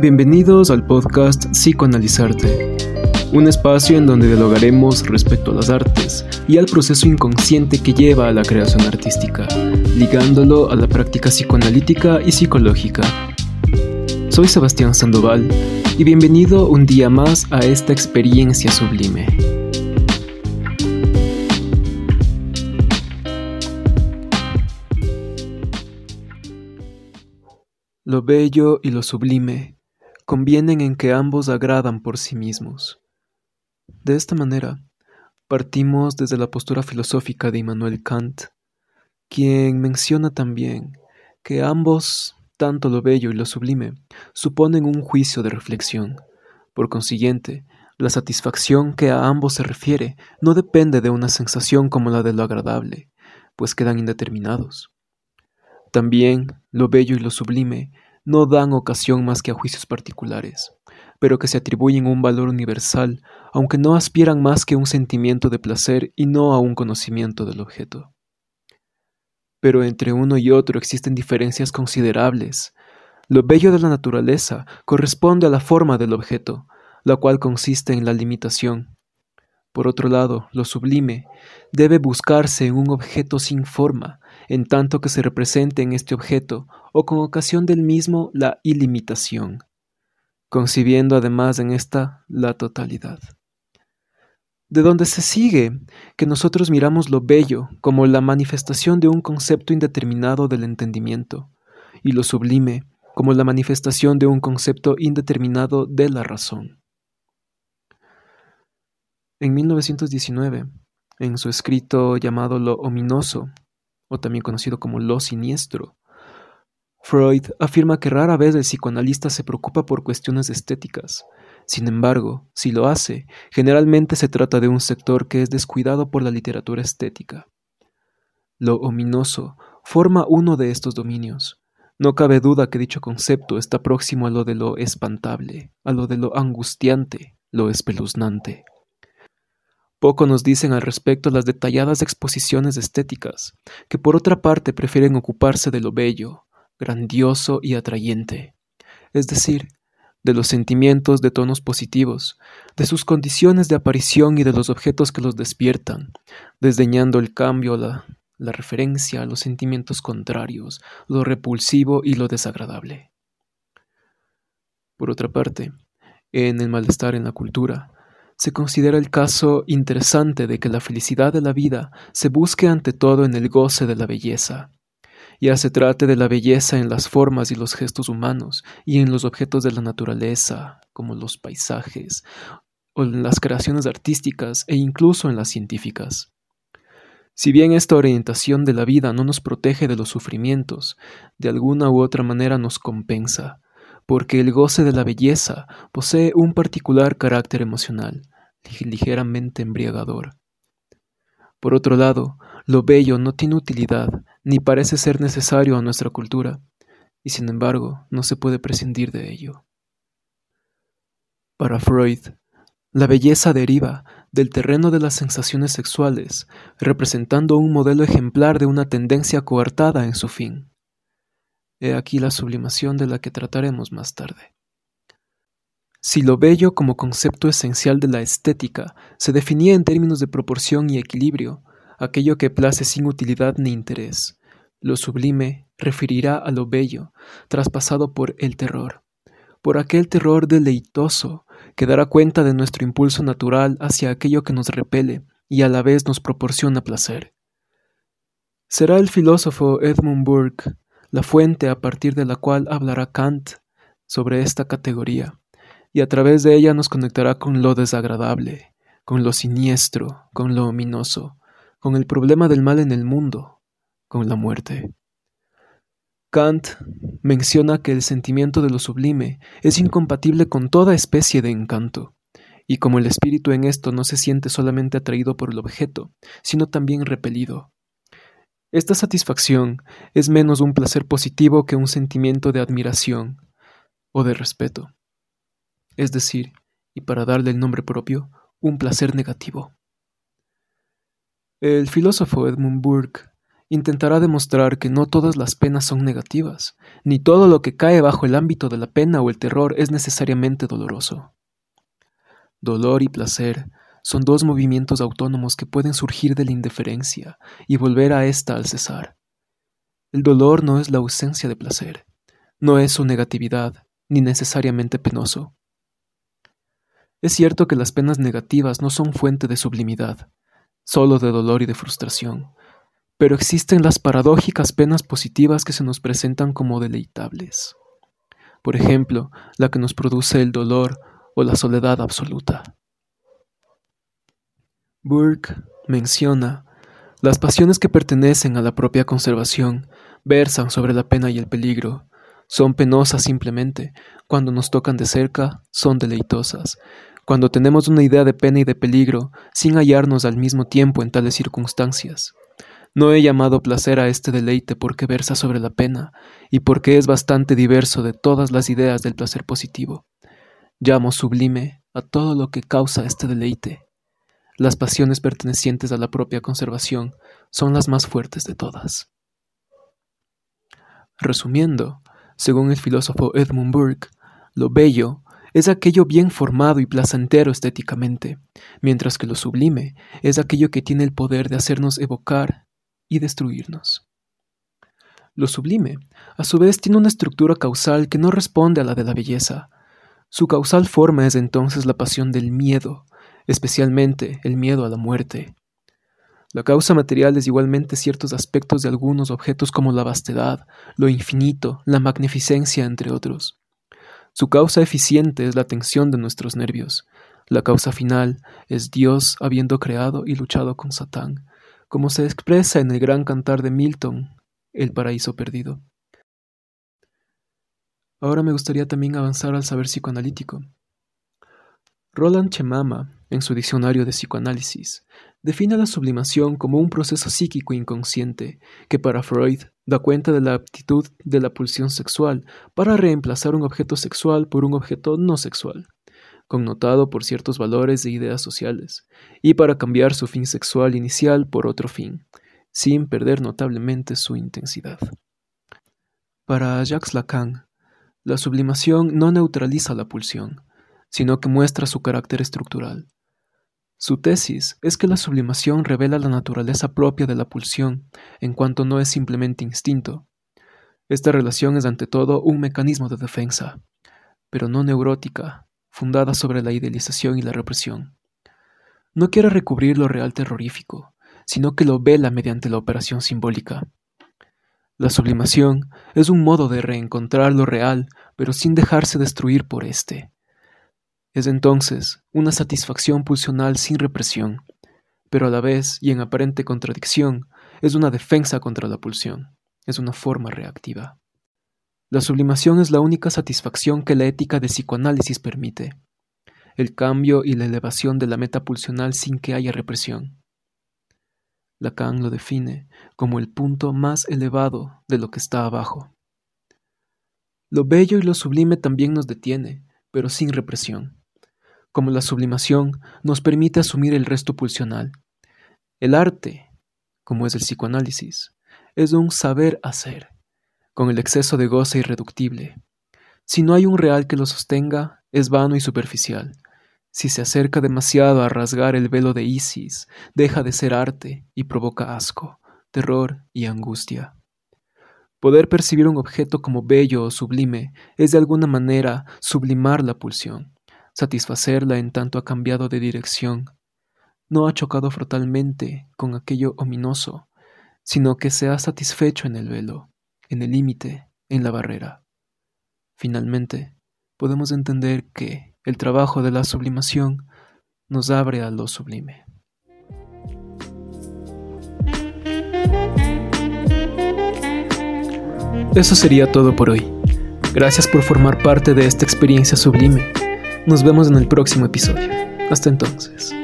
Bienvenidos al podcast Psicoanalizarte, un espacio en donde dialogaremos respecto a las artes y al proceso inconsciente que lleva a la creación artística, ligándolo a la práctica psicoanalítica y psicológica. Soy Sebastián Sandoval y bienvenido un día más a esta experiencia sublime. Lo bello y lo sublime convienen en que ambos agradan por sí mismos. De esta manera, partimos desde la postura filosófica de Immanuel Kant, quien menciona también que ambos, tanto lo bello y lo sublime, suponen un juicio de reflexión. Por consiguiente, la satisfacción que a ambos se refiere no depende de una sensación como la de lo agradable, pues quedan indeterminados. También lo bello y lo sublime no dan ocasión más que a juicios particulares, pero que se atribuyen un valor universal, aunque no aspiran más que un sentimiento de placer y no a un conocimiento del objeto. Pero entre uno y otro existen diferencias considerables. Lo bello de la naturaleza corresponde a la forma del objeto, la cual consiste en la limitación. Por otro lado, lo sublime debe buscarse en un objeto sin forma, en tanto que se represente en este objeto o con ocasión del mismo la ilimitación, concibiendo además en esta la totalidad. De donde se sigue que nosotros miramos lo bello como la manifestación de un concepto indeterminado del entendimiento, y lo sublime como la manifestación de un concepto indeterminado de la razón. En 1919, en su escrito llamado Lo ominoso, o también conocido como lo siniestro. Freud afirma que rara vez el psicoanalista se preocupa por cuestiones estéticas. Sin embargo, si lo hace, generalmente se trata de un sector que es descuidado por la literatura estética. Lo ominoso forma uno de estos dominios. No cabe duda que dicho concepto está próximo a lo de lo espantable, a lo de lo angustiante, lo espeluznante. Poco nos dicen al respecto las detalladas exposiciones estéticas, que por otra parte prefieren ocuparse de lo bello, grandioso y atrayente, es decir, de los sentimientos de tonos positivos, de sus condiciones de aparición y de los objetos que los despiertan, desdeñando el cambio, la, la referencia a los sentimientos contrarios, lo repulsivo y lo desagradable. Por otra parte, en el malestar en la cultura, se considera el caso interesante de que la felicidad de la vida se busque ante todo en el goce de la belleza. Ya se trate de la belleza en las formas y los gestos humanos y en los objetos de la naturaleza, como los paisajes, o en las creaciones artísticas e incluso en las científicas. Si bien esta orientación de la vida no nos protege de los sufrimientos, de alguna u otra manera nos compensa, porque el goce de la belleza posee un particular carácter emocional, ligeramente embriagador. Por otro lado, lo bello no tiene utilidad ni parece ser necesario a nuestra cultura, y sin embargo no se puede prescindir de ello. Para Freud, la belleza deriva del terreno de las sensaciones sexuales, representando un modelo ejemplar de una tendencia coartada en su fin. He aquí la sublimación de la que trataremos más tarde. Si lo bello como concepto esencial de la estética se definía en términos de proporción y equilibrio, aquello que place sin utilidad ni interés, lo sublime referirá a lo bello, traspasado por el terror, por aquel terror deleitoso que dará cuenta de nuestro impulso natural hacia aquello que nos repele y a la vez nos proporciona placer. Será el filósofo Edmund Burke la fuente a partir de la cual hablará Kant sobre esta categoría, y a través de ella nos conectará con lo desagradable, con lo siniestro, con lo ominoso, con el problema del mal en el mundo, con la muerte. Kant menciona que el sentimiento de lo sublime es incompatible con toda especie de encanto, y como el espíritu en esto no se siente solamente atraído por el objeto, sino también repelido, esta satisfacción es menos un placer positivo que un sentimiento de admiración o de respeto. Es decir, y para darle el nombre propio, un placer negativo. El filósofo Edmund Burke intentará demostrar que no todas las penas son negativas, ni todo lo que cae bajo el ámbito de la pena o el terror es necesariamente doloroso. Dolor y placer son dos movimientos autónomos que pueden surgir de la indiferencia y volver a ésta al cesar. El dolor no es la ausencia de placer, no es su negatividad, ni necesariamente penoso. Es cierto que las penas negativas no son fuente de sublimidad, solo de dolor y de frustración, pero existen las paradójicas penas positivas que se nos presentan como deleitables. Por ejemplo, la que nos produce el dolor o la soledad absoluta. Burke menciona las pasiones que pertenecen a la propia conservación versan sobre la pena y el peligro. Son penosas simplemente, cuando nos tocan de cerca, son deleitosas. Cuando tenemos una idea de pena y de peligro, sin hallarnos al mismo tiempo en tales circunstancias. No he llamado placer a este deleite porque versa sobre la pena y porque es bastante diverso de todas las ideas del placer positivo. Llamo sublime a todo lo que causa este deleite. Las pasiones pertenecientes a la propia conservación son las más fuertes de todas. Resumiendo, según el filósofo Edmund Burke, lo bello es aquello bien formado y placentero estéticamente, mientras que lo sublime es aquello que tiene el poder de hacernos evocar y destruirnos. Lo sublime, a su vez, tiene una estructura causal que no responde a la de la belleza. Su causal forma es entonces la pasión del miedo, especialmente el miedo a la muerte. La causa material es igualmente ciertos aspectos de algunos objetos como la vastedad, lo infinito, la magnificencia, entre otros. Su causa eficiente es la tensión de nuestros nervios. La causa final es Dios habiendo creado y luchado con Satán, como se expresa en el gran cantar de Milton, El paraíso perdido. Ahora me gustaría también avanzar al saber psicoanalítico. Roland Chemama, en su diccionario de psicoanálisis, define la sublimación como un proceso psíquico inconsciente que para Freud da cuenta de la aptitud de la pulsión sexual para reemplazar un objeto sexual por un objeto no sexual connotado por ciertos valores e ideas sociales, y para cambiar su fin sexual inicial por otro fin, sin perder notablemente su intensidad. Para Jacques Lacan, la sublimación no neutraliza la pulsión, sino que muestra su carácter estructural. Su tesis es que la sublimación revela la naturaleza propia de la pulsión, en cuanto no es simplemente instinto. Esta relación es ante todo un mecanismo de defensa, pero no neurótica, fundada sobre la idealización y la represión. No quiere recubrir lo real terrorífico, sino que lo vela mediante la operación simbólica. La sublimación es un modo de reencontrar lo real, pero sin dejarse destruir por éste. Es entonces una satisfacción pulsional sin represión, pero a la vez, y en aparente contradicción, es una defensa contra la pulsión, es una forma reactiva. La sublimación es la única satisfacción que la ética de psicoanálisis permite, el cambio y la elevación de la meta pulsional sin que haya represión. Lacan lo define como el punto más elevado de lo que está abajo. Lo bello y lo sublime también nos detiene, pero sin represión. Como la sublimación nos permite asumir el resto pulsional. El arte, como es el psicoanálisis, es un saber hacer con el exceso de goce irreductible. Si no hay un real que lo sostenga, es vano y superficial. Si se acerca demasiado a rasgar el velo de Isis, deja de ser arte y provoca asco, terror y angustia. Poder percibir un objeto como bello o sublime es de alguna manera sublimar la pulsión, satisfacerla en tanto ha cambiado de dirección. No ha chocado frontalmente con aquello ominoso, sino que se ha satisfecho en el velo en el límite, en la barrera. Finalmente, podemos entender que el trabajo de la sublimación nos abre a lo sublime. Eso sería todo por hoy. Gracias por formar parte de esta experiencia sublime. Nos vemos en el próximo episodio. Hasta entonces.